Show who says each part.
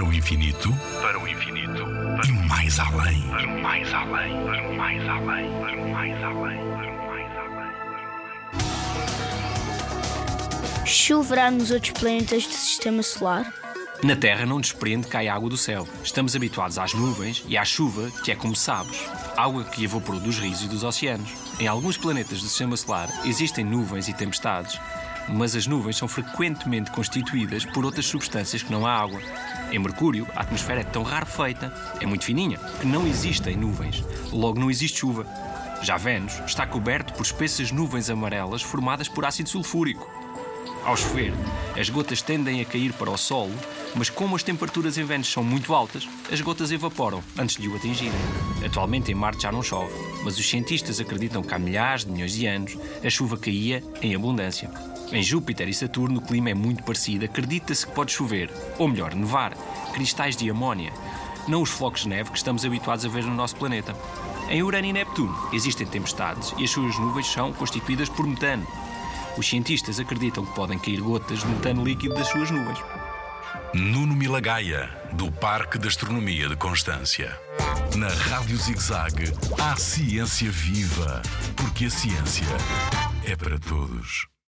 Speaker 1: Para o infinito,
Speaker 2: para o infinito,
Speaker 1: e mais além.
Speaker 2: para o mais além, para o mais além, para o mais além, para o mais além.
Speaker 3: Choverá nos outros planetas do sistema solar?
Speaker 4: Na Terra não desprende cai água do céu. Estamos habituados às nuvens e à chuva, que é como sabes, água que evaporou dos rios e dos oceanos. Em alguns planetas do sistema solar existem nuvens e tempestades, mas as nuvens são frequentemente constituídas por outras substâncias que não a água. Em Mercúrio, a atmosfera é tão rarefeita, é muito fininha, que não existem nuvens. Logo, não existe chuva. Já Vênus está coberto por espessas nuvens amarelas formadas por ácido sulfúrico. Ao chover, as gotas tendem a cair para o solo, mas como as temperaturas em Vênus são muito altas, as gotas evaporam antes de o atingirem. Atualmente em Marte já não chove, mas os cientistas acreditam que há milhares de milhões de anos a chuva caía em abundância. Em Júpiter e Saturno o clima é muito parecido, acredita-se que pode chover, ou melhor, nevar, cristais de amónia, não os flocos de neve que estamos habituados a ver no nosso planeta. Em Urano e Neptuno existem tempestades e as suas nuvens são constituídas por metano. Os cientistas acreditam que podem cair gotas de metano líquido das suas nuvens.
Speaker 1: Nuno Milagaya, do Parque de Astronomia de Constância. Na Rádio ZigZag, há ciência viva, porque a ciência é para todos.